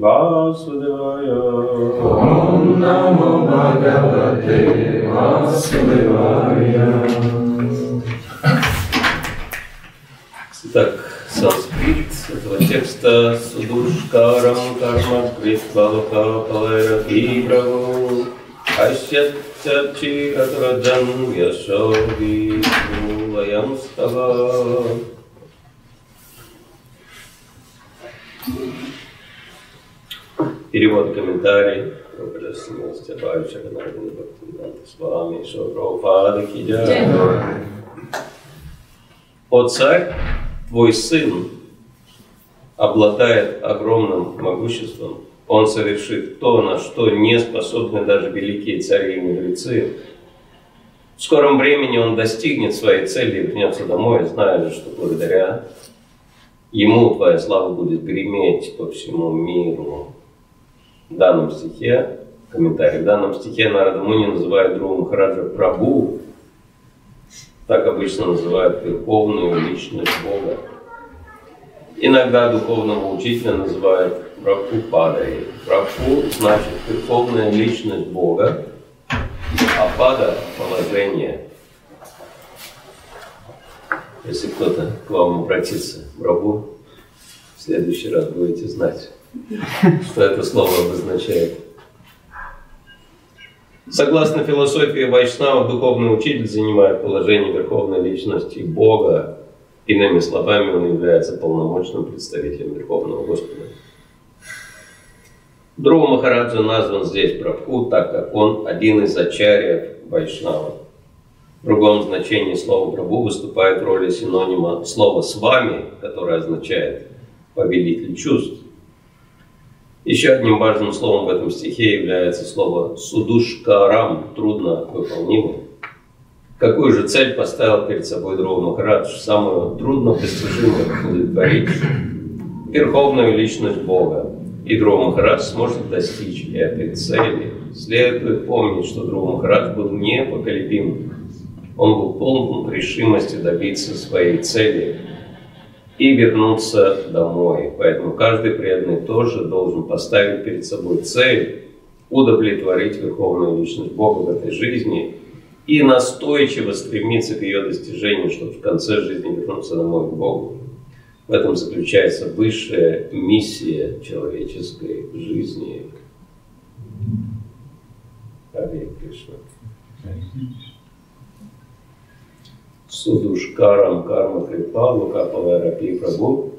Vasudevaya Om Namo Bhagavate Vasudevaya Итак, санскрит этого текста Судушкарам карма критвалука палера вибраву Ашьятчи атраджан яшови лаям става Перевод комментарий Прабхасимости Абайча Ганардина Бхактивиданта с вами Шаврапада Кидя О царь, твой сын обладает огромным могуществом. Он совершит то, на что не способны даже великие цари и мудрецы. В скором времени он достигнет своей цели и вернется домой, зная, что благодаря ему твоя слава будет греметь по всему миру. В данном стихе, комментарий, в данном стихе Нарада Муни называет Друга Махараджа Прабу, так обычно называют верховную личность Бога. Иногда духовного учителя называют Прабхупадой. Прабху значит верховная личность Бога, а пада – положение. Если кто-то к вам обратится, Прабху, в следующий раз будете знать, что это слово обозначает. Согласно философии Вайшнава, духовный учитель занимает положение верховной личности Бога. Иными словами, он является полномочным представителем Верховного Господа. Друга Махараджа назван здесь Прабху, так как он один из ачарьев Вайшнава. В другом значении слова Прабху выступает в роли синонима слова «с вами», которое означает «повелитель чувств». Еще одним важным словом в этом стихе является слово «судушкарам» – трудно выполнимым. Какую же цель поставил перед собой Дрова? Самую трудно достижимую удовлетворить верховную личность Бога. И Дрова сможет достичь этой цели. Следует помнить, что Дрова Махарадж был непоколебим. Он был полон решимости добиться своей цели и вернуться домой. Поэтому каждый преданный тоже должен поставить перед собой цель удовлетворить верховную личность Бога в этой жизни и настойчиво стремиться к ее достижению, чтобы в конце жизни вернуться домой к Богу. В этом заключается высшая миссия человеческой жизни. Харе Кришна. Крипа лука паварапи прабhu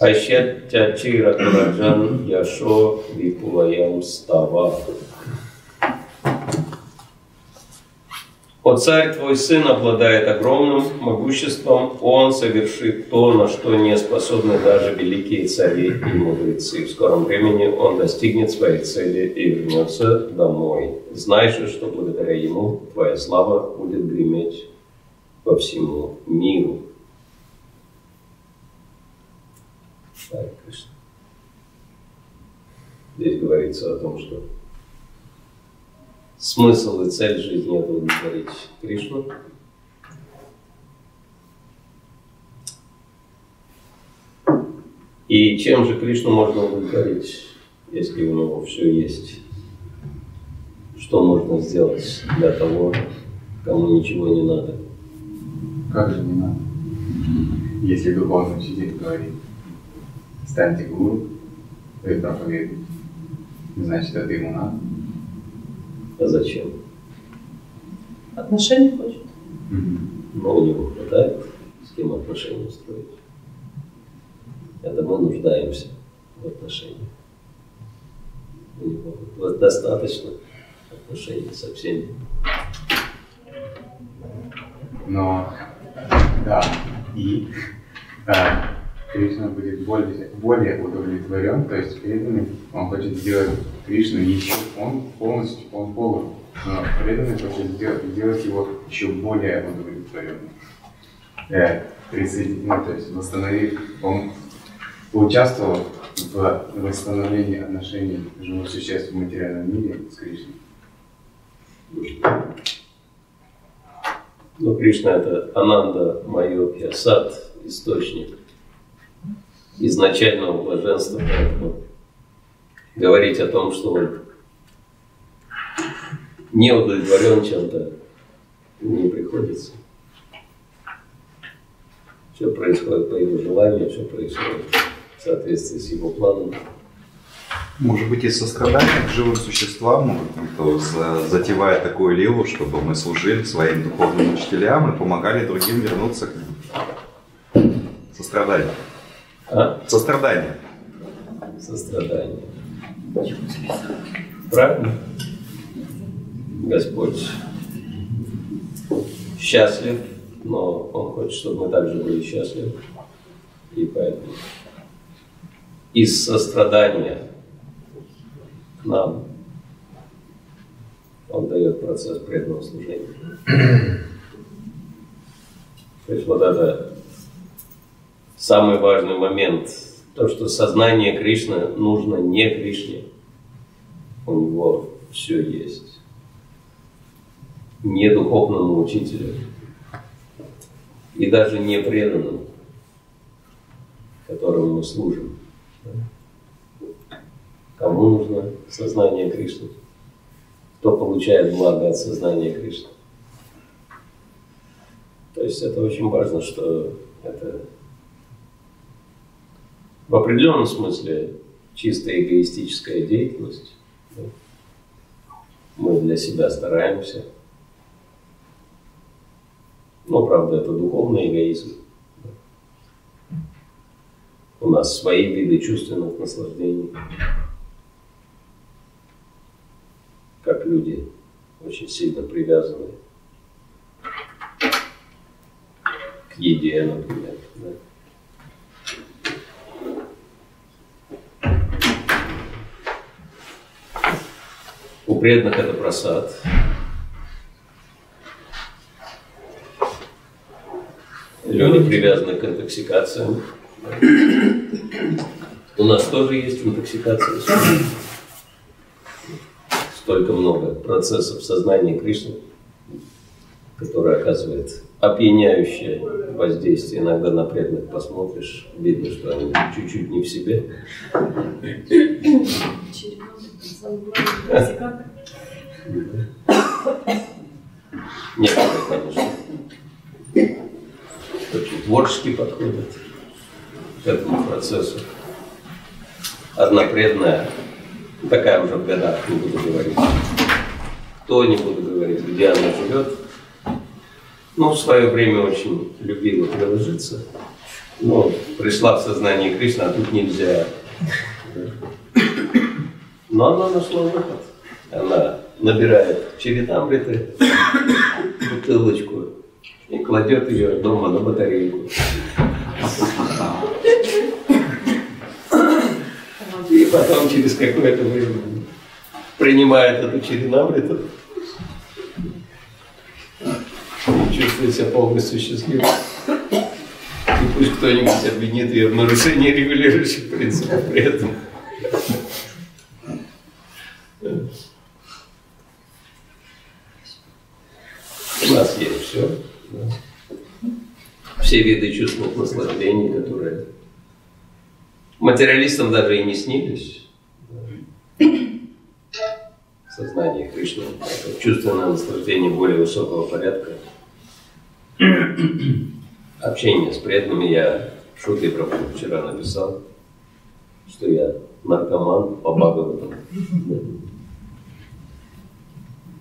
Айшетя чира кураджан яшо випулаям става. О царь твой сын обладает огромным могуществом, он совершит то, на что не способны даже великие цари и мудрецы. В скором времени он достигнет своей цели и вернется домой. Знай же, что благодаря ему твоя слава будет греметь по всему миру. Здесь говорится о том, что смысл и цель жизни – это удовлетворить Кришну. И чем же Кришну можно удовлетворить, если у него все есть? Что можно сделать для того, кому ничего не надо? Как же не надо? Если духовный учитель говорит, станьте гуру, то и проповедуйте. Значит, это ему надо. А зачем? Отношения хочет. Но у него хватает с кем отношения строить. Это мы нуждаемся в отношениях. У него вот достаточно отношений со всеми. Но, да, и да, Кришна будет более, более удовлетворен, то есть преданный, он хочет сделать Кришну еще, он полностью, он полон. Но преданный хочет сделать, сделать его еще более удовлетворенным. Э, присоединить, ну, то есть восстановить, он поучаствовал в восстановлении отношений живых существ в материальном мире с Кришной. Но Кришна это Ананда Майопья, сад, источник изначального блаженства, поэтому говорить о том, что он не удовлетворен чем-то, не приходится. Все происходит по его желанию, все происходит в соответствии с его планом. Может быть, и сострадание к живым существам, кто затевает такую лилу, чтобы мы служили своим духовным учителям и помогали другим вернуться к ним. Сострадание. А? Сострадание. Сострадание. Правильно? Господь счастлив, но Он хочет, чтобы мы также были счастливы. И поэтому из сострадания нам Он дает процесс преданного служения. То есть вот это самый важный момент, то, что сознание Кришны нужно не Кришне. У него все есть. Не духовному учителю. И даже не преданному, которому мы служим. Кому нужно сознание Кришны? Кто получает благо от сознания Кришны? То есть это очень важно, что это в определенном смысле чисто эгоистическая деятельность. Мы для себя стараемся. Но, правда, это духовный эгоизм. У нас свои виды чувственных наслаждений. Как люди очень сильно привязаны к еде, например. Да? У преданных это просад. Люди привязаны к интоксикациям. У нас тоже есть интоксикация. Столько много процессов сознания Кришны, которые оказывает опьяняющее воздействие. Иногда на преданных посмотришь, видно, что они чуть-чуть не в себе. Некоторые, конечно, очень творчески подходят к этому процессу. Одна преданная, такая уже в годах, не буду говорить, кто не буду говорить, где она живет, ну, в свое время очень любила приложиться, но пришла в сознание Кришны, а тут нельзя. Но она нашла выход. Она набирает черетамриты, бутылочку и кладет ее дома на батарейку. И потом через какое-то время принимает эту черенамриту и чувствует себя полностью счастливым. И пусть кто-нибудь обвинит ее в нарушении регулирующих принципов при этом. У нас есть все. Все виды чувственных наслаждений, которые материалистам даже и не снились. Сознание Кришны – чувственное наслаждение более высокого порядка. Общение с преданными я в шутке про вчера написал, что я наркоман по Бхагаватам.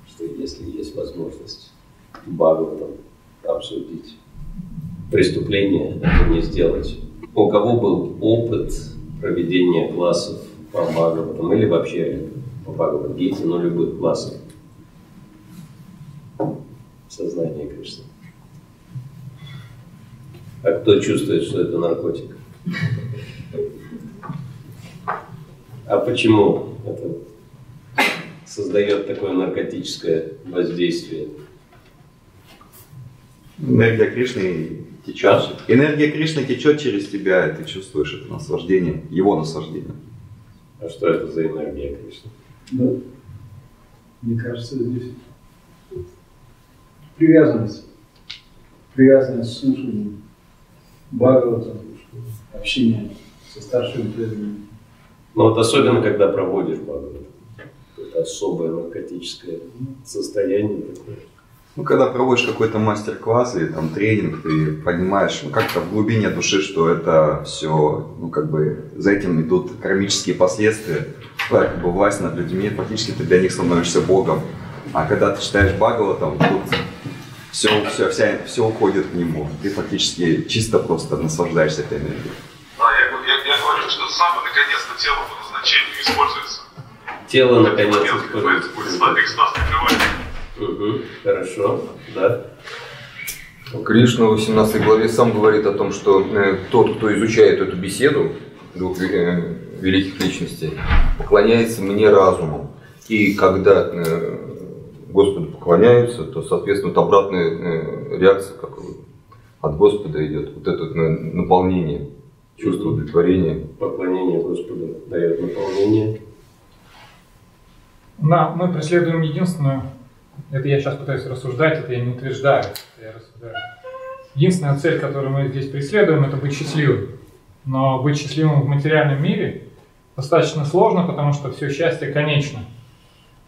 Что если есть возможность Бхагаватам обсудить преступление, это не сделать. У кого был опыт проведения классов по Бхагаватам или вообще по Бхагавадгите, но любых классов сознание Кришны. А кто чувствует, что это наркотик? А почему это создает такое наркотическое воздействие? Энергия Кришны течет. Энергия Кришны течет через тебя, и ты чувствуешь это наслаждение, его наслаждение. А что это за энергия Кришны? Да. Мне кажется, здесь привязанность. Привязанность к слушанию Бхагавата, общение со старшими преданными. Ну вот особенно, когда проводишь Бхагават. Это особое наркотическое состояние такое. Ну, когда проводишь какой-то мастер-класс или там тренинг, ты понимаешь ну, как-то в глубине души, что это все, ну, как бы, за этим идут кармические последствия, твоя как бы власть над людьми, фактически ты для них становишься Богом. А когда ты читаешь Бхагаватам, тут все, все, вся, все уходит к нему. Ты фактически чисто просто наслаждаешься этой энергией. Да, я, я, я говорю, что самое наконец-то тело по назначению используется. Тело наконец используется. экстаз. Угу, хорошо, да. Кришна в 18 главе сам говорит о том, что э, тот, кто изучает эту беседу двух э, великих личностей, поклоняется мне разумом. И когда э, Господу поклоняются, то, соответственно, вот обратная реакция как от Господа идет. Вот это наполнение, чувство удовлетворения. Поклонение Господу дает наполнение. Да, мы преследуем единственную, это я сейчас пытаюсь рассуждать, это я не утверждаю, это я рассуждаю. Единственная цель, которую мы здесь преследуем, это быть счастливым. Но быть счастливым в материальном мире достаточно сложно, потому что все счастье конечно.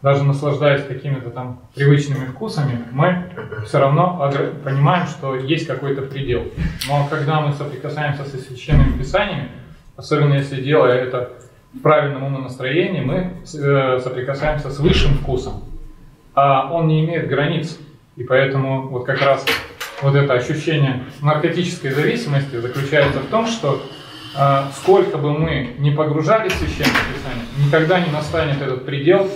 Даже наслаждаясь какими-то там привычными вкусами, мы все равно понимаем, что есть какой-то предел. Но когда мы соприкасаемся со священными писаниями, особенно если делая это в правильном умонастроении, мы э, соприкасаемся с высшим вкусом, а он не имеет границ. И поэтому вот как раз вот это ощущение наркотической зависимости заключается в том, что э, сколько бы мы не погружались в священное писание, никогда не настанет этот предел,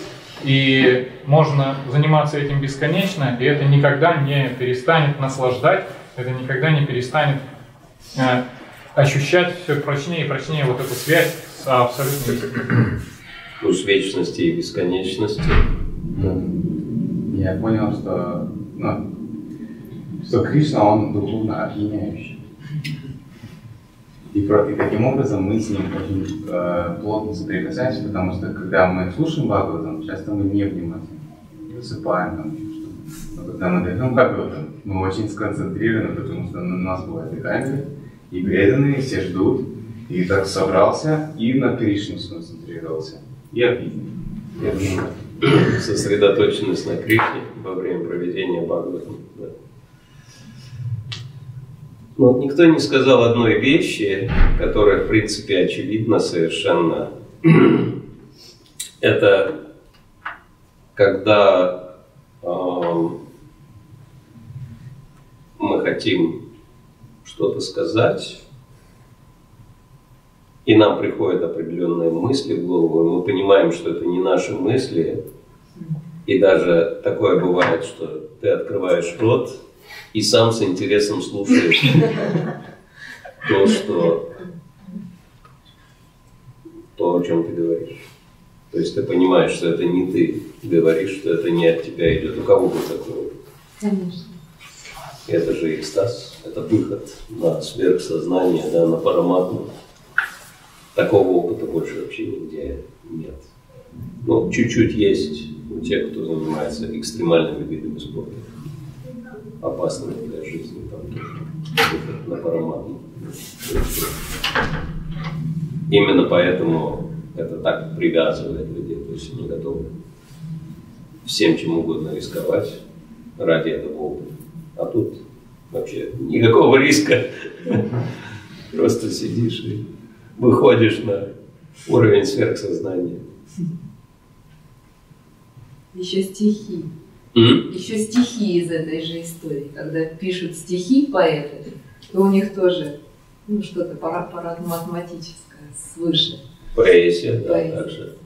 и можно заниматься этим бесконечно, и это никогда не перестанет наслаждать, это никогда не перестанет э, ощущать все прочнее и прочнее вот эту связь с абсолютной истиной. Вкус вечности и бесконечности. Я понял, что, ну, что Кришна, он духовно опьяняющий. И, про- и таким образом мы с ним очень э, плотно соприкасаемся, потому что когда мы слушаем Бхагаватам, часто мы невнимательны, засыпаем там. Но когда мы даем Бхагаватам, мы очень сконцентрированы, потому что на нас бывает камера, и преданные все ждут, и так собрался, и на Кришну сконцентрировался, и опьянен. Я думаю, Сосредоточенность на Кришне во время проведения Бхагаватам. Да. Но вот никто не сказал одной вещи, которая, в принципе, очевидна совершенно. Это когда эм, мы хотим что-то сказать, и нам приходят определенные мысли в голову, и мы понимаем, что это не наши мысли, и даже такое бывает, что ты открываешь рот и сам с интересом слушаешь то, что то, о чем ты говоришь. То есть ты понимаешь, что это не ты говоришь, что это не от тебя идет. У кого был такой опыт? Конечно. Это же экстаз, это выход на сверхсознание, да, на параматму. Такого опыта больше вообще нигде нет. Ну, чуть-чуть есть тех, кто занимается экстремальными видами спорта. Опасными для жизни, там тоже на параматму. Именно поэтому это так привязывает людей, то есть они готовы всем чем угодно рисковать ради этого опыта. А тут вообще никакого риска. Просто сидишь и выходишь на уровень сверхсознания. Еще стихи. М? Еще стихи из этой же истории. Когда пишут стихи поэты, то у них тоже ну, что-то пара- парадматематическое свыше. Поэзия, да, Поэзия. также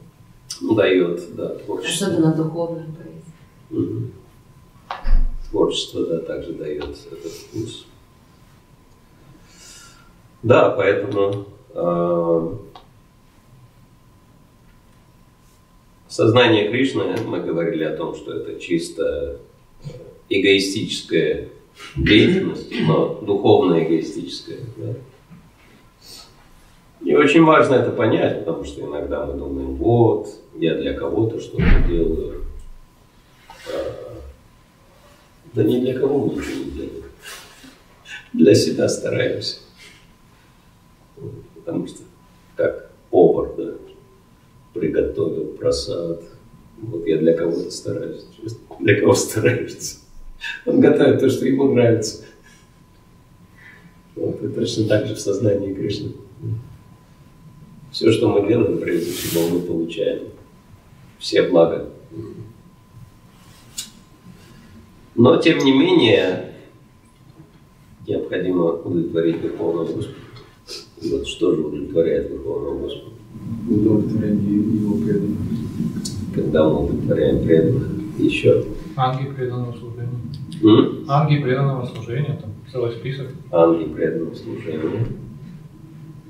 дает, да, творчество. Особенно духовная поэзия. Мгм. Творчество, да, также дает этот вкус. Да, поэтому э, Сознание Кришны, мы говорили о том, что это чисто эгоистическая деятельность, но духовная эгоистическая. Да? И очень важно это понять, потому что иногда мы думаем, вот, я для кого-то что-то делаю. А, да ни для кого мы ничего не делаем. Для себя стараемся. Потому что как повар, да, приготовил просад. Вот я для кого-то стараюсь. Для кого стараешься? Он готовит то, что ему нравится. Вот, и точно так же в сознании Кришны. Все, что мы делаем, прежде всего, мы получаем. Все блага. Но, тем не менее, необходимо удовлетворить Верховного Господа. Вот что же удовлетворяет Верховного Господа? Удовлетворение его преданных. Когда мы удовлетворяем преданных. Еще. Анги преданного служения. М? Анги преданного служения, там целый список. Ангел преданного служения.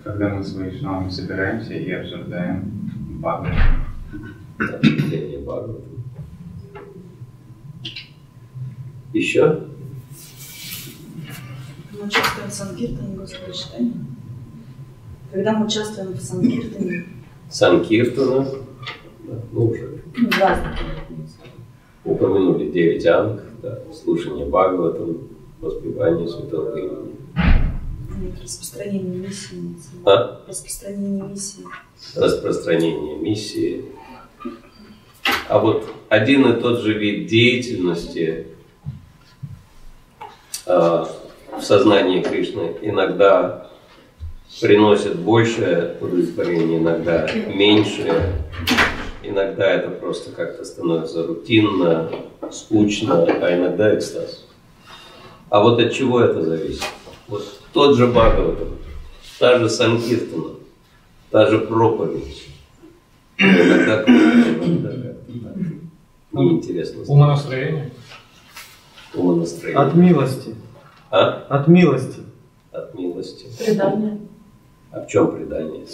Когда мы с Вайшнавами собираемся и обсуждаем Бхагават. Обсуждение Бхагавата. Еще? Мы участвуем в Санкиртане, Господи, читания. Когда мы участвуем в Санкиртане, Санкиртана. Да, ну, уже ну, разных упомянули девять анг, да, слушание Бхагаватам, воспевание святого имени. Нет, распространение миссии. А? Распространение миссии. распространение миссии. А вот один и тот же вид деятельности а, в сознании Кришны иногда приносит большее удовлетворение, иногда меньшее. Иногда это просто как-то становится рутинно, скучно, а иногда экстаз. А вот от чего это зависит? Вот тот же Бхагаватам, та же Санкиртана, та же проповедь. Иногда круто, иногда как-то так. Неинтересно. Умонастроение. Умонастроение. От милости. А? От милости. От милости. Предание. А в чем предание?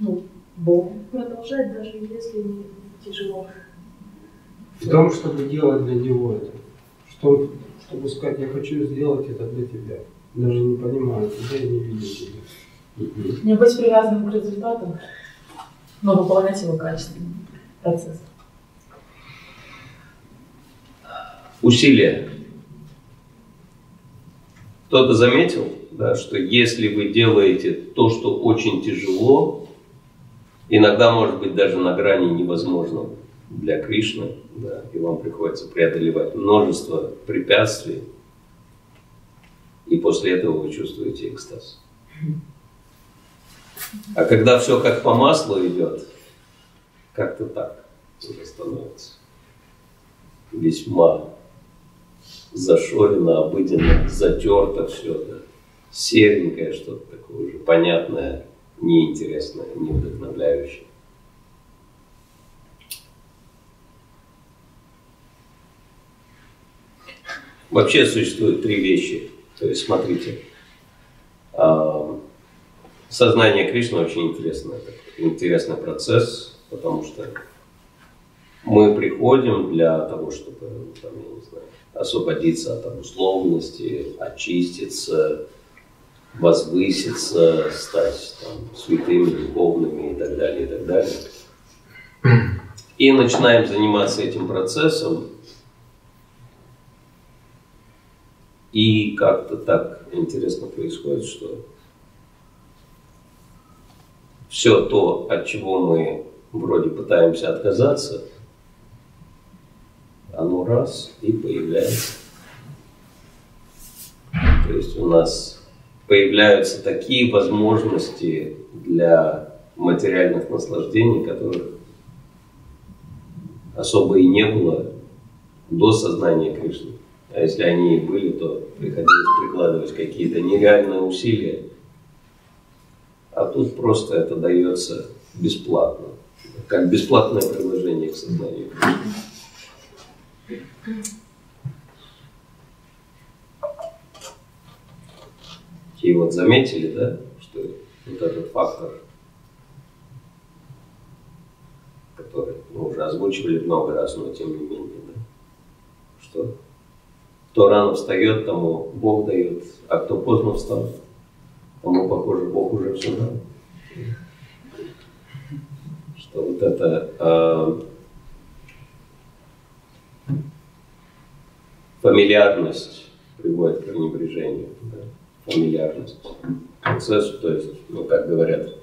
Ну, Богу продолжать, даже если не тяжело. В том, чтобы делать для него это. Что, чтобы сказать, я хочу сделать это для тебя. Даже не понимаю тебя и не видя тебя. Не быть привязанным к результату, но выполнять его качественно. Процесс. Усилия. Кто-то заметил, да, что если вы делаете то, что очень тяжело, иногда может быть даже на грани невозможного для Кришны, да, и вам приходится преодолевать множество препятствий, и после этого вы чувствуете экстаз. А когда все как по маслу идет, как-то так становится. Весьма зашорено, обыденно, затерто все, да. Серенькое что-то такое уже, понятное, неинтересное, не вдохновляющее. Вообще существует три вещи. То есть, смотрите, сознание Кришны очень интересный, интересный процесс, потому что мы приходим для того, чтобы, там, я не знаю, освободиться от обусловленности, очиститься, возвыситься, стать там, святыми, духовными и так далее, и так далее. И начинаем заниматься этим процессом, и как-то так интересно происходит, что все то, от чего мы вроде пытаемся отказаться, оно раз и появляется. То есть у нас появляются такие возможности для материальных наслаждений, которых особо и не было до сознания Кришны. А если они и были, то приходилось прикладывать какие-то нереальные усилия. А тут просто это дается бесплатно, как бесплатное приложение к сознанию. И вот заметили, да, что вот этот фактор, который мы уже озвучивали много раз, но тем не менее. Да. Что? Кто рано встает, тому Бог дает, а кто поздно встал, тому, похоже, Бог уже все дал. Что вот это э, фамильярность приводит к пренебрежению. Фамильярность. Процессу, то есть, ну, как говорят,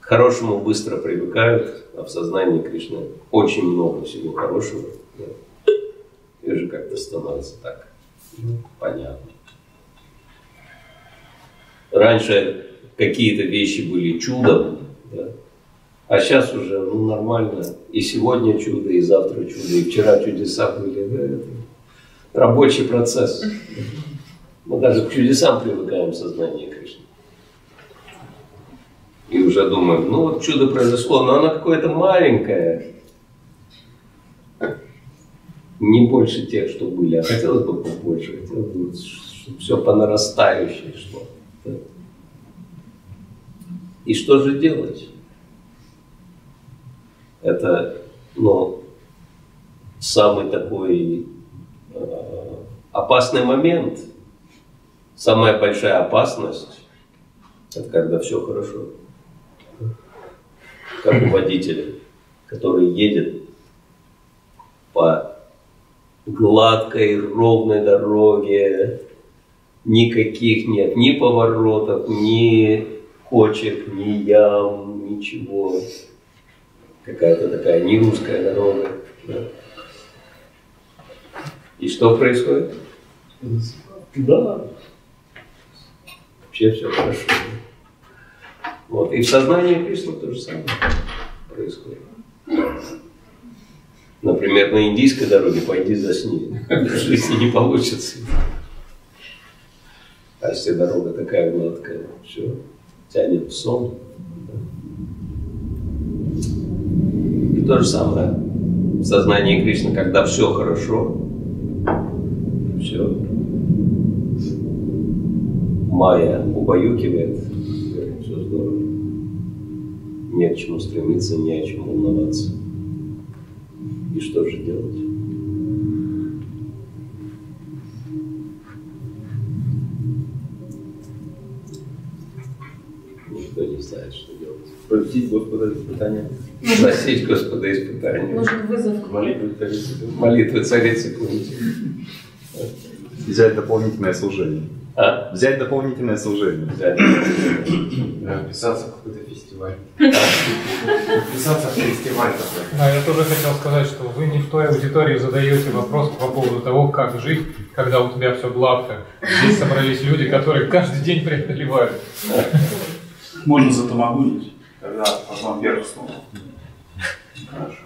к хорошему быстро привыкают, а в сознании Кришны очень много всего хорошего. Да? И уже как-то становится так понятно. Раньше какие-то вещи были чудом, да? а сейчас уже ну, нормально. И сегодня чудо, и завтра чудо, и вчера чудеса были. Да? Это рабочий процесс. Мы даже к чудесам привыкаем в сознании Кришны. И уже думаем, ну вот чудо произошло, но оно какое-то маленькое. Не больше тех, что были, а хотелось бы побольше, хотелось бы, чтобы все по нарастающей шло. И что же делать? Это, ну, самый такой э, опасный момент. Самая большая опасность – это когда все хорошо. Как у водителя, который едет по гладкой, ровной дороге, никаких нет ни поворотов, ни кочек, ни ям, ничего. Какая-то такая не русская дорога. Да. И что происходит? Да. Вообще все хорошо. Вот. И в сознании Кришны то же самое происходит. Например, на индийской дороге пойди засни. В жизни не получится. А если дорога такая гладкая, все, тянет в сон. И то же самое в сознании Кришны, когда все хорошо, все, Майя убаюкивает, все здорово. Не к чему стремиться, не о чем волноваться. И что же делать? Никто не знает, что делать. Просить Господа испытания. Просить Господа испытания. Нужен вызов. Молитвы царицы. Молитвы царицы. Взять дополнительное служение. А? Взять дополнительное служение. Взять. Да, вписаться в какой-то фестиваль. Вписаться в фестиваль такой. Да, я тоже хотел сказать, что вы не в той аудитории задаете вопрос по поводу того, как жить, когда у тебя все гладко. Здесь собрались люди, которые каждый день преодолевают. Можно затамагунить, когда потом вверх снова. Хорошо.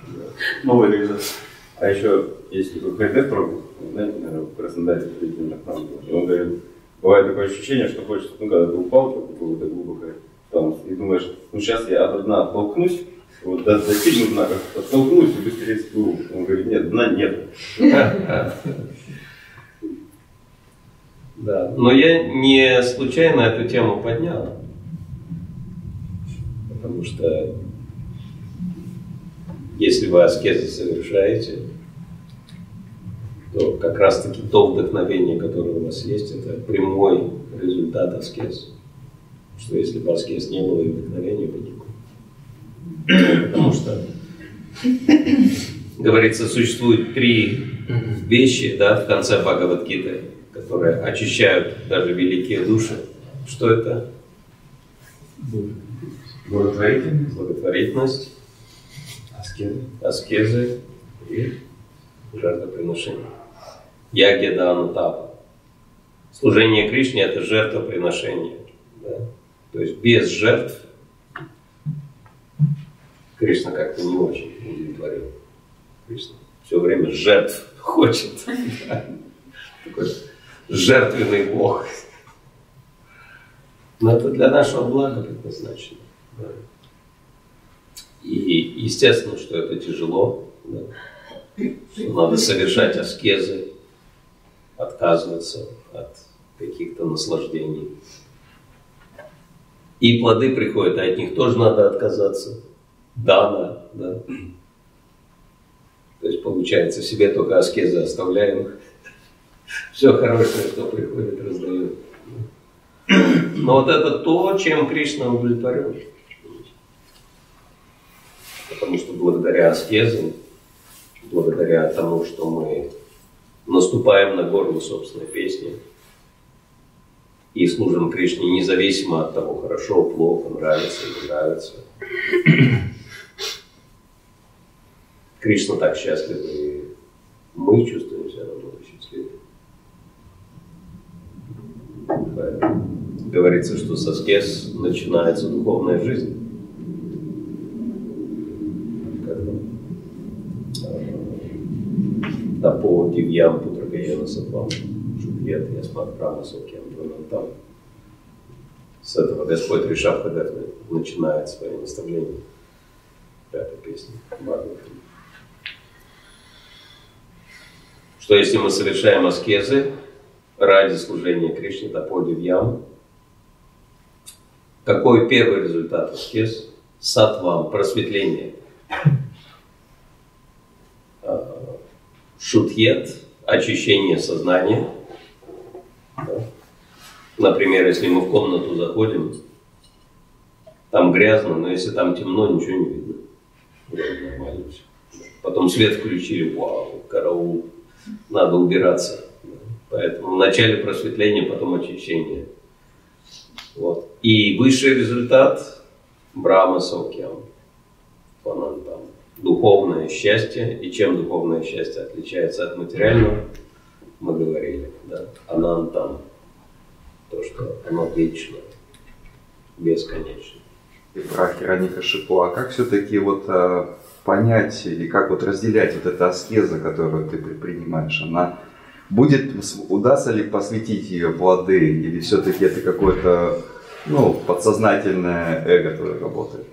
Новая реализация. А еще есть такой ХД пробовал, знаете, наверное, в Краснодаре. И он говорит, бывает такое ощущение, что хочется, ну, когда ты упал какое-то глубокое, там, и думаешь, ну сейчас я от дна оттолкнусь, вот до, достигну дна, как оттолкнусь и быстрее всплыву. Он говорит, нет, дна нет. Да, но я не случайно эту тему поднял, потому что если вы аскезы совершаете, то как раз-таки то вдохновение, которое у вас есть, это прямой результат аскез. Что если бы аскез не было и вдохновения бы не было. Потому что, говорится, существует три вещи да, в конце Бхагавадгиты, которые очищают даже великие души. Что это? Благотворительность. Благотворительность, Аскезы. аскезы и жертвоприношение. Ягья дана тапа. Служение Кришне – это жертвоприношение. Да? То есть без жертв Кришна как-то не очень удовлетворен. Кришна все время жертв хочет. Такой жертвенный Бог. Но это для нашего блага предназначено. И естественно, что это тяжело. Да. Что надо совершать аскезы, отказываться от каких-то наслаждений. И плоды приходят, а от них тоже надо отказаться. Дана, да. То есть получается, себе только аскезы оставляем. Все хорошее, что приходит, раздаем. Но вот это то, чем Кришна удовлетворен. Потому что благодаря аскезам, благодаря тому, что мы наступаем на горло собственной песни и служим Кришне независимо от того, хорошо, плохо, нравится или нравится. Кришна так счастлив, и мы чувствуем себя намного счастливее. Говорится, что со скес начинается духовная жизнь. Тапо Дивьям Путрагаяна Сатвам Шубьет Ясмат Прама Сокьям Дванантам. С этого Господь Ришав Хадатми начинает свое наставление. Пятая песня. Что если мы совершаем аскезы ради служения Кришне Тапо Дивьям, какой первый результат аскез? Сатвам, просветление. А, Шутьет, очищение сознания. Например, если мы в комнату заходим, там грязно, но если там темно, ничего не видно. Потом свет включили, вау, караул, надо убираться. Поэтому вначале просветление, потом очищение. Вот. И высший результат Брахма Саукьям. Панантам. Духовное счастье. И чем духовное счастье отличается от материального, мы говорили. Да? Анантам. То, что оно вечно, бесконечно. И про Хираника Шипу, а как все-таки вот а, понять или как вот разделять вот эту аскезу, которую ты предпринимаешь? Она будет, удастся ли посвятить ее плоды, или все-таки это какое-то ну, подсознательное эго твое работает?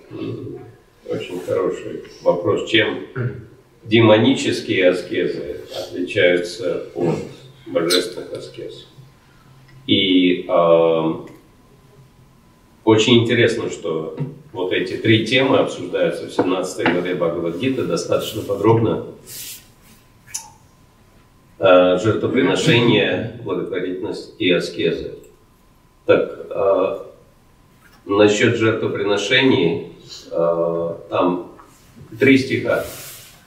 Очень хороший вопрос. Чем демонические аскезы отличаются от божественных аскез? И э, очень интересно, что вот эти три темы обсуждаются в 17 главе Бхагавадгиты достаточно подробно. Э, жертвоприношение, благотворительность и аскезы. Так, э, насчет жертвоприношений, там три стиха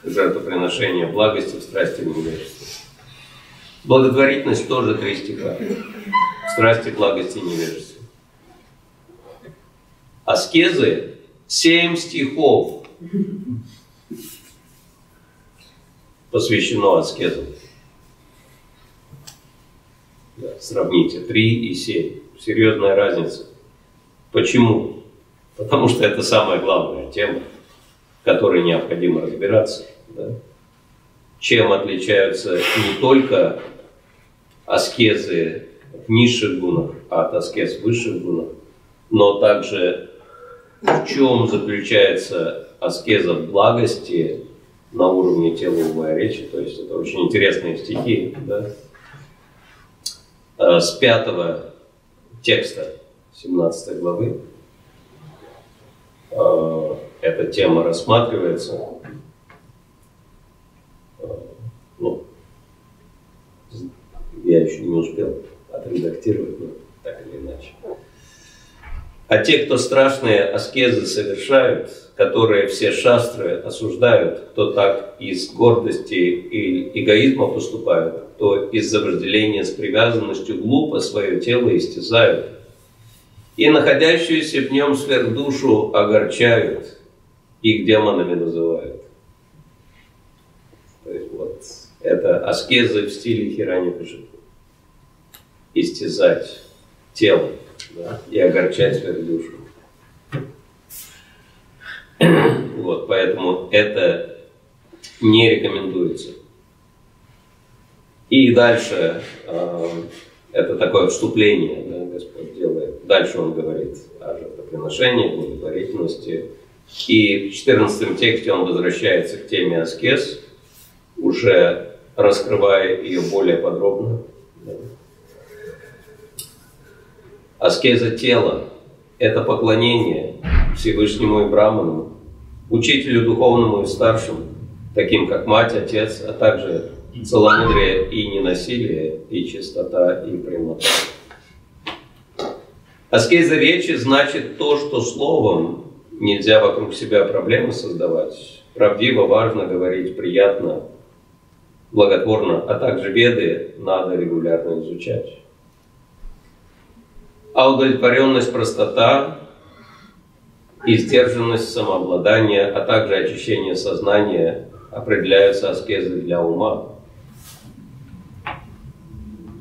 жертвоприношения, благости, в страсти, в невежестве. Благотворительность тоже три стиха. Страсти, благости, невежестве. Аскезы семь стихов посвящено аскезам. Да, сравните, 3 и 7. Серьезная разница. Почему? Потому что это самая главная тема, в которой необходимо разбираться. Да? Чем отличаются не только аскезы низших гунах, а от аскез высших гунах, но также в чем заключается аскеза благости на уровне тела, ума и речи. То есть это очень интересные стихи. Да? С пятого текста 17 главы эта тема рассматривается. Ну, я еще не успел отредактировать, но так или иначе. А те, кто страшные аскезы совершают, которые все шастры осуждают, кто так из гордости и эгоизма поступают, кто из-за вожделения с привязанностью глупо свое тело истязают, и находящуюся в нем сверхдушу огорчают, их демонами называют. То есть вот это аскезы в стиле Хирани. Истязать тело да, и огорчать свою душу. Вот, поэтому это не рекомендуется. И дальше э, это такое вступление, да, Господь делает. Дальше Он говорит о жертвоприношении, благотворительности. И в 14 тексте Он возвращается к теме аскез, уже раскрывая ее более подробно. Аскеза тела – это поклонение Всевышнему и Браману, учителю духовному и старшему, таким как мать, отец, а также целомудрие и ненасилие, и чистота, и прямота. Аскеза речи значит то, что словом нельзя вокруг себя проблемы создавать. Правдиво, важно говорить, приятно, благотворно, а также веды надо регулярно изучать. А удовлетворенность, простота и сдержанность самообладания, а также очищение сознания определяются аскезой для ума.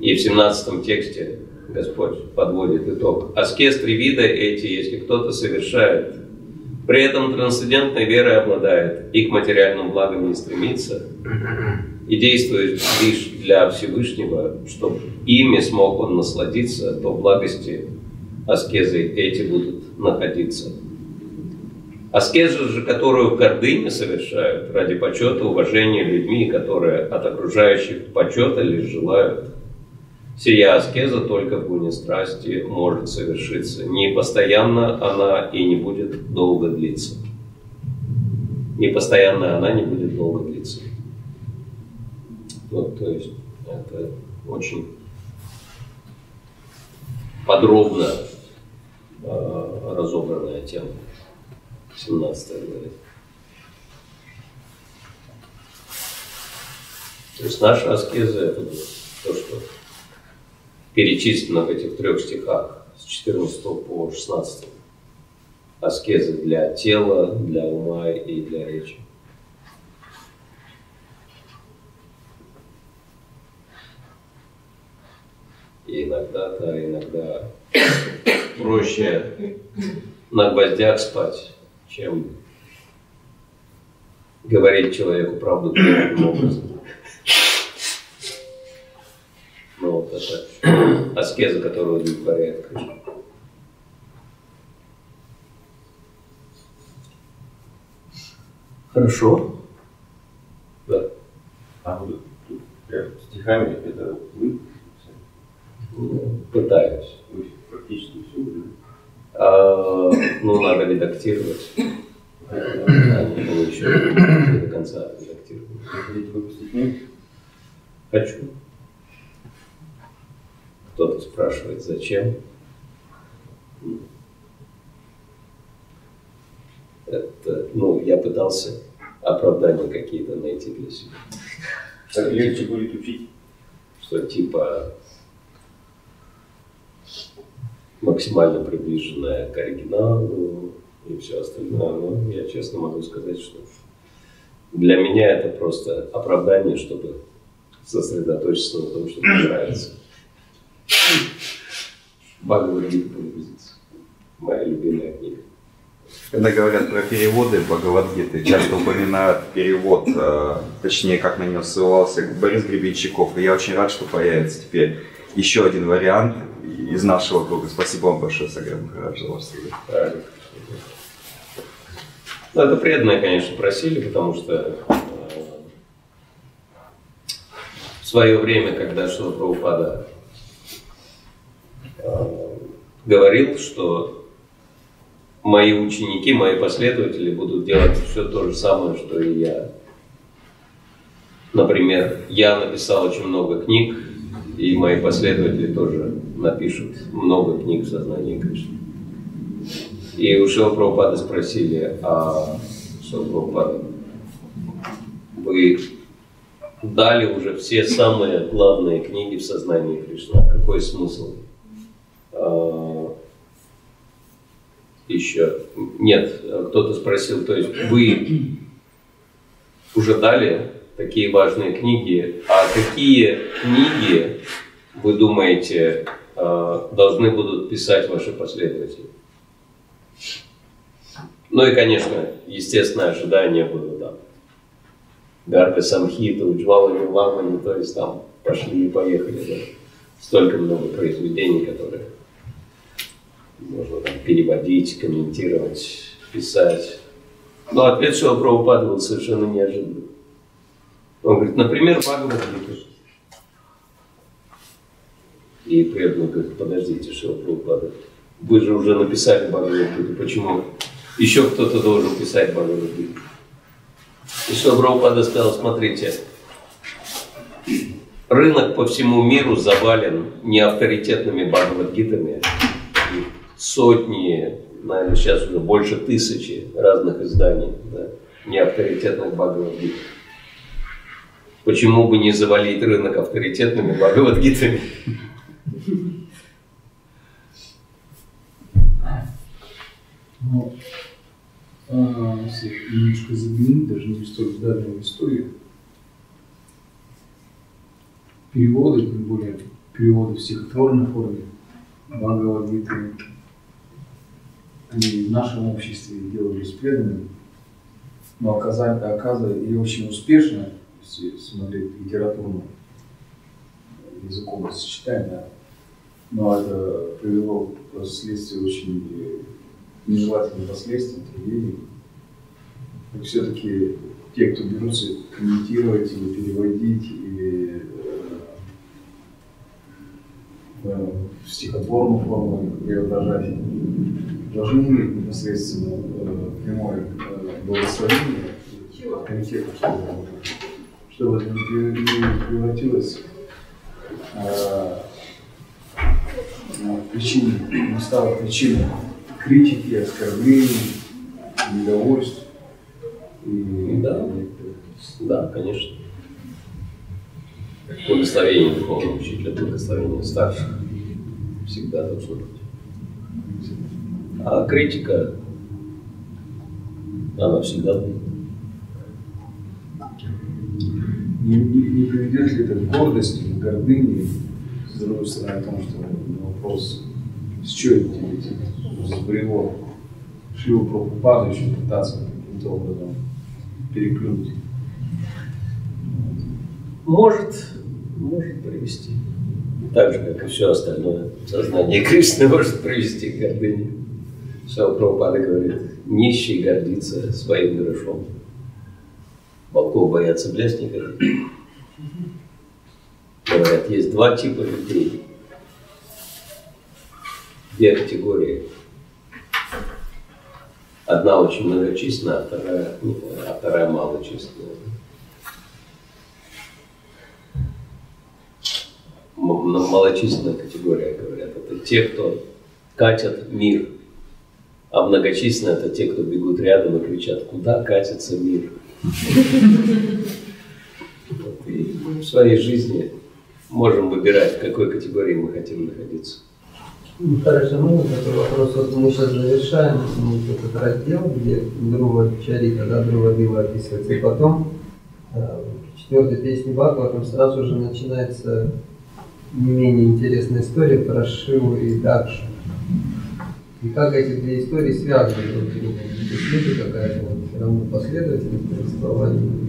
И в 17 тексте Господь подводит итог. Аскез вида эти, если кто-то совершает, при этом трансцендентной верой обладает и к материальным благам не стремится, и действует лишь для Всевышнего, чтобы ими смог он насладиться, то благости аскезы эти будут находиться. Аскеза же, которую в гордыне совершают ради почета, уважения людьми, которые от окружающих почета лишь желают, Сия аскеза только в гуне страсти может совершиться. Не постоянно она и не будет долго длиться. Не постоянно она не будет долго длиться. Вот, то есть это очень подробно э, разобранная тема. 17 главе. То есть наша аскеза это то, что перечислено в этих трех стихах с 14 по 16. Аскезы для тела, для ума и для речи. И иногда, да, иногда проще на гвоздях спать, чем говорить человеку правду таким образом. Это аскеза, которая удовлетворяет Кришну. Хорошо. Да. А тут прям стихами это вы? Пытаюсь. Вы практически все были? А, ну, надо редактировать. Они еще до конца редактированы. Хотите выпустить книгу? Хочу. Кто-то спрашивает, зачем? Это, ну, я пытался оправдания какие-то найти для себя. Так легче будет учить. Что типа максимально приближенная к оригиналу и все остальное. Но я честно могу сказать, что для меня это просто оправдание, чтобы сосредоточиться на том, что мне нравится. Погрузиться. Моя любимая книга. Когда говорят про переводы Бхагавадгиты, часто упоминают перевод, э, точнее, как на него ссылался Борис Гребенщиков. И я очень рад, что появится теперь еще один вариант из нашего круга. Спасибо вам большое, Саграм Махарадж, за ваш. Ну, это преданные, конечно, просили, потому что э, в свое время, когда Шила Прабхупада говорил, что мои ученики, мои последователи будут делать все то же самое, что и я. Например, я написал очень много книг, и мои последователи тоже напишут много книг в сознании Кришны. И у Шила Прабхупады спросили, а Шила Прабхупада, вы дали уже все самые главные книги в сознании Кришны. Какой смысл? А, еще. Нет, кто-то спросил, то есть вы уже дали такие важные книги, а какие книги, вы думаете, а, должны будут писать ваши последователи? Ну и, конечно, естественное ожидание было там. Гарга Самхита, Уджвала Нирвамани, то есть там пошли и поехали. Да. Столько много произведений, которые можно там переводить, комментировать, писать. Но ответ Шила Прабхупада был совершенно неожиданный. Он говорит, например, Бхагавадгита. И преданный говорит, подождите, Шила Прабхупада, вы же уже написали Бхагавадгиту, почему еще кто-то должен писать Бхагавадгиту? И что Прабхупада сказал, смотрите, рынок по всему миру завален неавторитетными бхагавадгитами. Сотни, наверное, сейчас уже больше тысячи разных изданий да, неавторитетных бхагавадгит. Почему бы не завалить рынок авторитетными бхагавадгитами? Ну, а, если немножко заглянуть, даже не столь в дальнюю историю, переводы, тем более переводы в стихотворной форме, Бхагавадгиты, они в нашем обществе делались преданными, но оказали, оказывали и очень успешно, если смотреть литературно, языком сочетаем, да, но это привело к следствию очень нежелательным последствиям, трагедиям. И все-таки те, кто берутся комментировать или переводить, или в стихотворную форму преображать, должны иметь непосредственно э, прямое э, благословение комитета, чтобы, чтобы это не прев- не превратилось э, в причине, не стало причиной критики, оскорблений, недовольств. И, Да. Да, конечно. Благословение духовного учителя, благословение старших всегда должно быть. А критика, она всегда будет. Не, не, не приведет ли это к гордости, к гордыне, с другой стороны, о том, что вопрос, с чего это тебе типа, сбрело Шиву Прабхупаду еще пытаться каким-то образом переплюнуть. Может, может привести. Так же, как и все остальное. Сознание Кришны может привести к гордыне. Все Прабхупада говорит, нищий гордится своим грошом. Волков боятся в лес не ходить. Говорят, есть два типа людей. Две категории. Одна очень многочисленная, а вторая, а вторая малочисленная. Малочисленная категория, говорят, это те, кто катят мир. А многочисленные это те, кто бегут рядом и кричат, куда катится мир. И мы в своей жизни можем выбирать, в какой категории мы хотим находиться. Ну, Хорошо, ну вот этот вопрос, вот мы сейчас завершаем вот этот раздел, где Друва Чарита, да, Друва Дива описывается, и потом э, в четвертой песне Бхагаватам сразу же начинается не менее интересная история про Шиву и Дакшу. И как эти две истории связаны друг с другом? Есть ли какая-то вот, все равно последовательность повествования?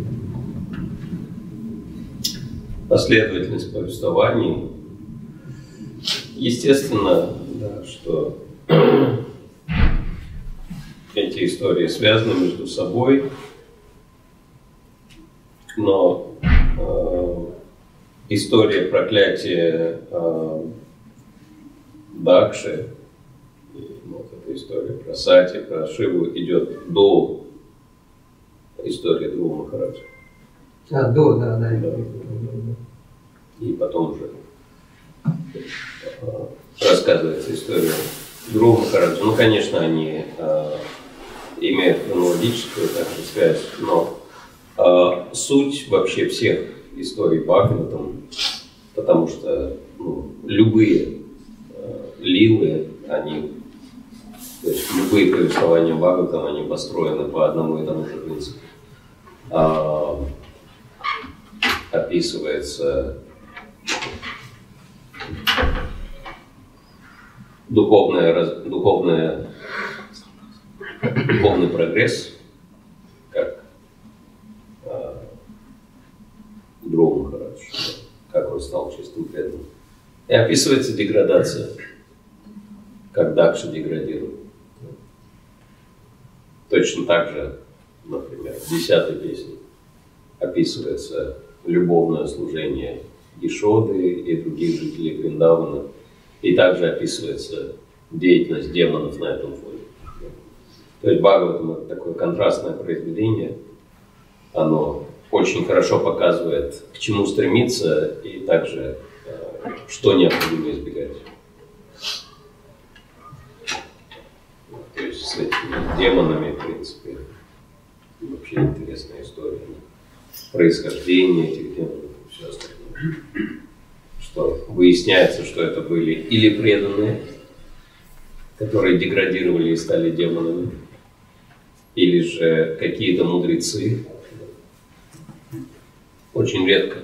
последовательность повествований. Естественно, да, что эти истории связаны между собой, но э, история проклятия э, Дакши, вот эта история про Сати, про Шиву идет до истории Друга Махараджа. А, до, да, да. И потом уже э, рассказывается история Друга Махараджа. Ну, конечно, они э, имеют хронологическую также связь, но э, суть вообще всех историй Бхагаватам, потому что ну, любые э, лилы, они, то есть любые повествования Бхагаватам, они построены по одному и тому же принципу. А, описывается духовная, раз- духовная, духовный прогресс, как э, Дрова Махарадж, как он стал чистым преданным. И описывается деградация, как Дакша деградирует. Точно так же, например, в десятой песне описывается любовное служение Ишоды и других жителей Вриндавана. И также описывается деятельность демонов на этом фоне. То есть Бхагаватам это такое контрастное произведение, оно очень хорошо показывает, к чему стремиться и также, что необходимо избегать. То есть с этими демонами, в принципе, вообще интересная история. Происхождение этих демонов и все остальное. Что выясняется, что это были или преданные, которые деградировали и стали демонами, или же какие-то мудрецы. Очень редко,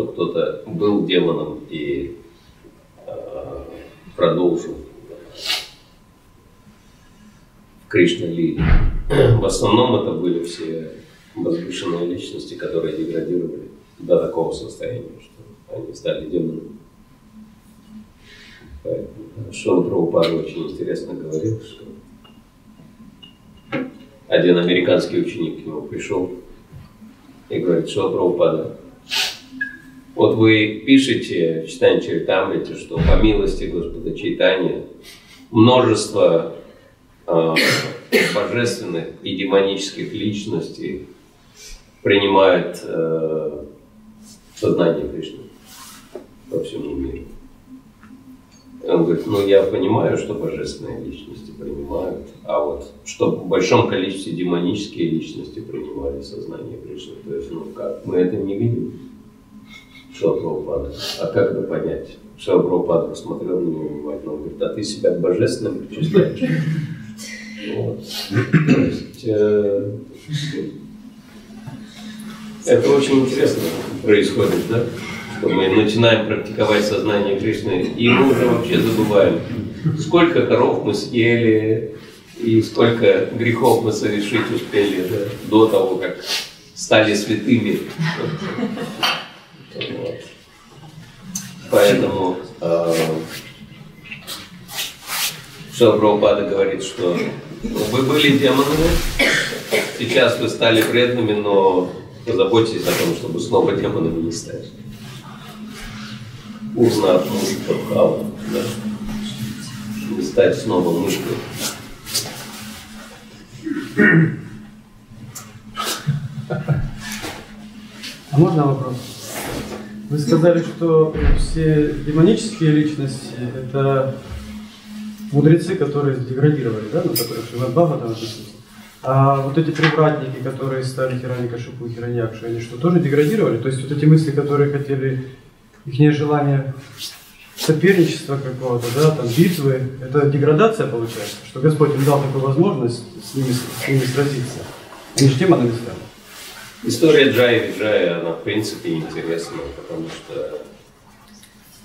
что кто-то был демоном и э, продолжил в Кришна Лиле. В основном это были все возвышенные личности, которые деградировали до такого состояния, что они стали демонами. Поэтому Шон Прабхупада очень интересно говорил, что один американский ученик к нему пришел и говорит, Шон Прабхупада, вот вы пишете в читании Чаритамрите, что по милости Господа Чайтания множество э, божественных и демонических личностей принимают э, сознание Кришны по всему миру. Он говорит, ну я понимаю, что божественные личности принимают, а вот что в большом количестве демонические личности принимали сознание Кришны. То есть, ну как, мы это не видим. Шилапрабхупада. А как это понять? Шилапрабхупада посмотрел на него внимательно, он говорит, а ты себя божественным причисляешь? Э, это очень интересно происходит, да? Мы начинаем практиковать сознание Кришны, и мы уже вообще забываем, сколько коров мы съели, и сколько грехов мы совершить успели да, до того, как стали святыми. Вот. Поэтому э, Шилапрабхупада говорит, что вы были демонами, сейчас вы стали преданными, но позаботьтесь о том, чтобы снова демонами не стать. Урна от мушка пхава, да? Не стать снова мышкой. А можно вопрос? Вы сказали, что все демонические личности – это мудрецы, которые деградировали, да, на которых Шримад Бхагаватам написано. А вот эти привратники, которые стали Хираника Шипу и Хираньякши, они что, тоже деградировали? То есть вот эти мысли, которые хотели, их желание соперничества какого-то, да, там, битвы, это деградация получается, что Господь им дал такую возможность с ними, с ними сразиться. Они же демонами стали. История Джая Виджая, она в принципе интересна, потому что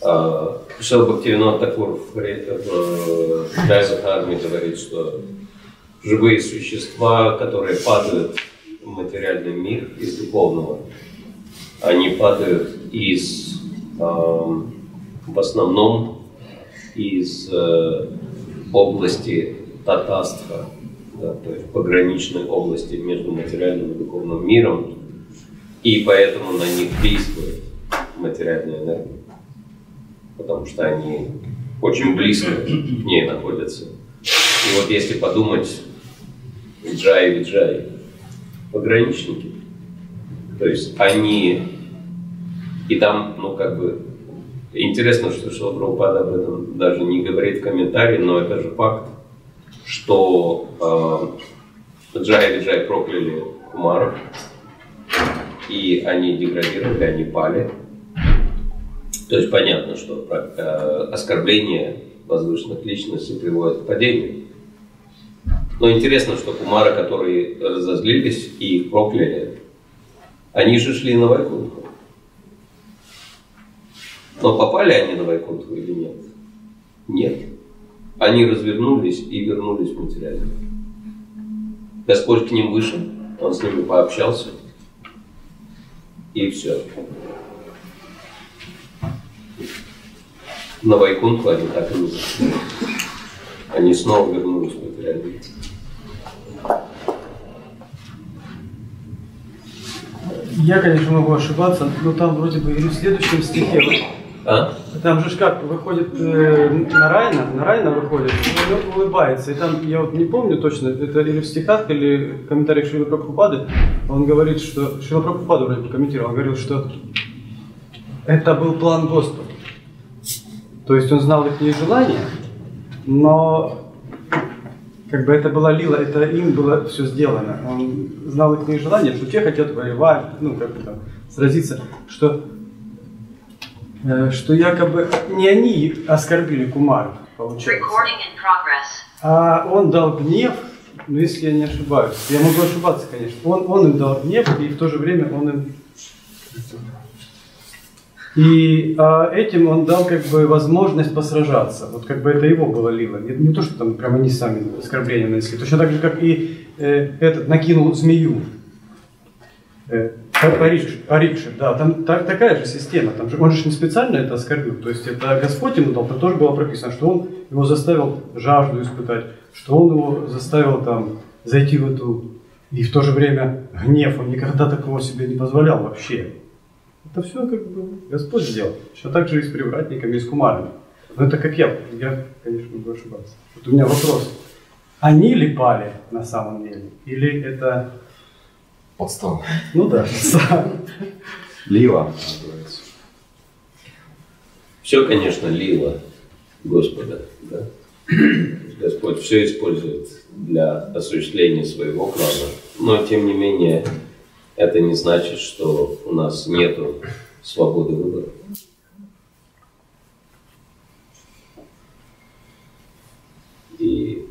э, Шел Бхактивинод Такур в, в Джая Дхарме говорит, что живые существа, которые падают в материальный мир из духовного, они падают из, э, в основном из э, области татаства, да, то есть пограничной области между материальным и духовным миром, и поэтому на них действует материальная энергия, потому что они очень близко к ней находятся. И вот если подумать, Виджай, Виджай, пограничники, то есть они, и там, ну как бы, интересно, что Шилапрабхупада об этом даже не говорит в комментарии, но это же факт, что э, Джай и Джай прокляли Кумаров, и они деградировали, они пали. То есть понятно, что э, оскорбление возвышенных личностей приводит к падению. Но интересно, что Кумара, которые разозлились и их прокляли, они же шли на Вайкунтху. Но попали они на Вайкунтху или нет? Нет. Они развернулись и вернулись в материальный мир. Господь к ним вышел, Он с ними пообщался, и все. На Вайкунтху они так и не зашли. Они снова вернулись в материальный. Я, конечно, могу ошибаться, но там вроде бы или в следующем стихе А? Там же как выходит э, Нарайна, Нарайна выходит, и он улыбается. И там, я вот не помню точно, это или в стихах, или в комментариях Шрила Прабхупады, он говорит, что, Шрила Прабхупада вроде бы комментировал, он говорил, что это был план Господа. То есть он знал их желания, но как бы это была лила, это им было все сделано. Он знал их желания, что те хотят воевать, ну как бы там сразиться, что что якобы не они оскорбили Кумару, получается. А он дал гнев, ну если я не ошибаюсь, я могу ошибаться, конечно, он, он им дал гнев, и в то же время он им... И а, этим он дал как бы возможность посражаться. Вот как бы это его было лило. Не, не то, что там прямо они сами оскорбления нанесли. Точно так же, как и э, этот накинул змею. Э, Париж, Париж, да, там так, такая же система. Там же, он же не специально это оскорбил. То есть это Господь ему дал, там тоже было прописано, что он его заставил жажду испытать, что он его заставил там зайти в эту... И в то же время гнев, он никогда такого себе не позволял вообще. Это все как бы Господь сделал. Еще так же и с привратниками, и с кумарами. Но это как я, я, конечно, могу ошибаться. Вот у меня вопрос. Они ли пали на самом деле? Или это Подстава. Ну да, Лила. Все, конечно, лила Господа. Да? Господь все использует для осуществления своего плана. Но, тем не менее, это не значит, что у нас нет свободы выбора. И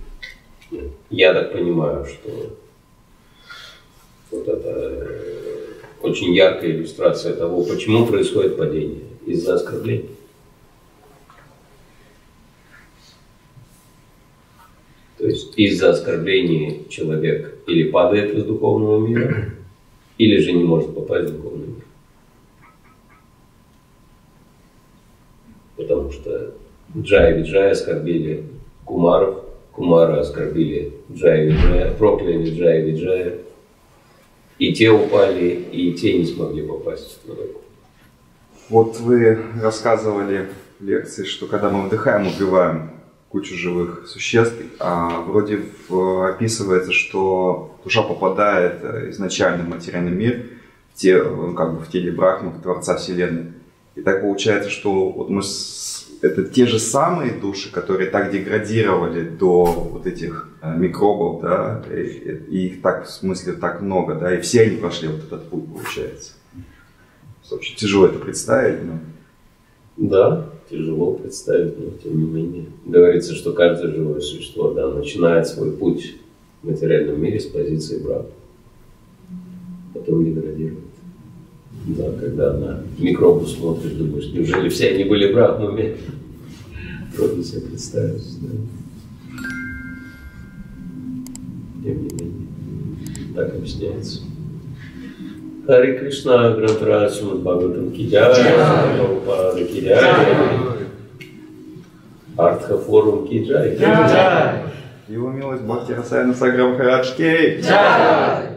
я так понимаю, что вот это э, очень яркая иллюстрация того, почему происходит падение из-за оскорблений. То есть из-за оскорблений человек или падает из духовного мира, или же не может попасть в духовный мир. Потому что Джая Виджая оскорбили Кумаров, Кумары оскорбили Джая Виджая, прокляли Джая и те упали, и те не смогли попасть на войну. Вот вы рассказывали в лекции, что когда мы вдыхаем, убиваем кучу живых существ, а вроде описывается, что душа попадает э, изначально в материальный мир, в, те, как бы в теле Брахмы, Творца Вселенной. И так получается, что вот мы это те же самые души, которые так деградировали до вот этих э, микробов, да, и, и их так, в смысле, так много, да, и все они прошли вот этот путь, получается. Очень тяжело это представить, но... Да, тяжело представить, но тем не менее. Говорится, что каждое живое существо, да, начинает свой путь в материальном мире с позиции брака. Потом деградирует. Да, когда на микробу смотришь, думаешь, неужели все они были братными? Трудно себе представить, да. Тем не менее, так объясняется. Хари Кришна, Грантрадж, Бхагаватам Киджай, Прабхупада Киджай, Артха Форум Киджай. Его милость Бхакти Расаяна Саграм Харадж Кей. Джай!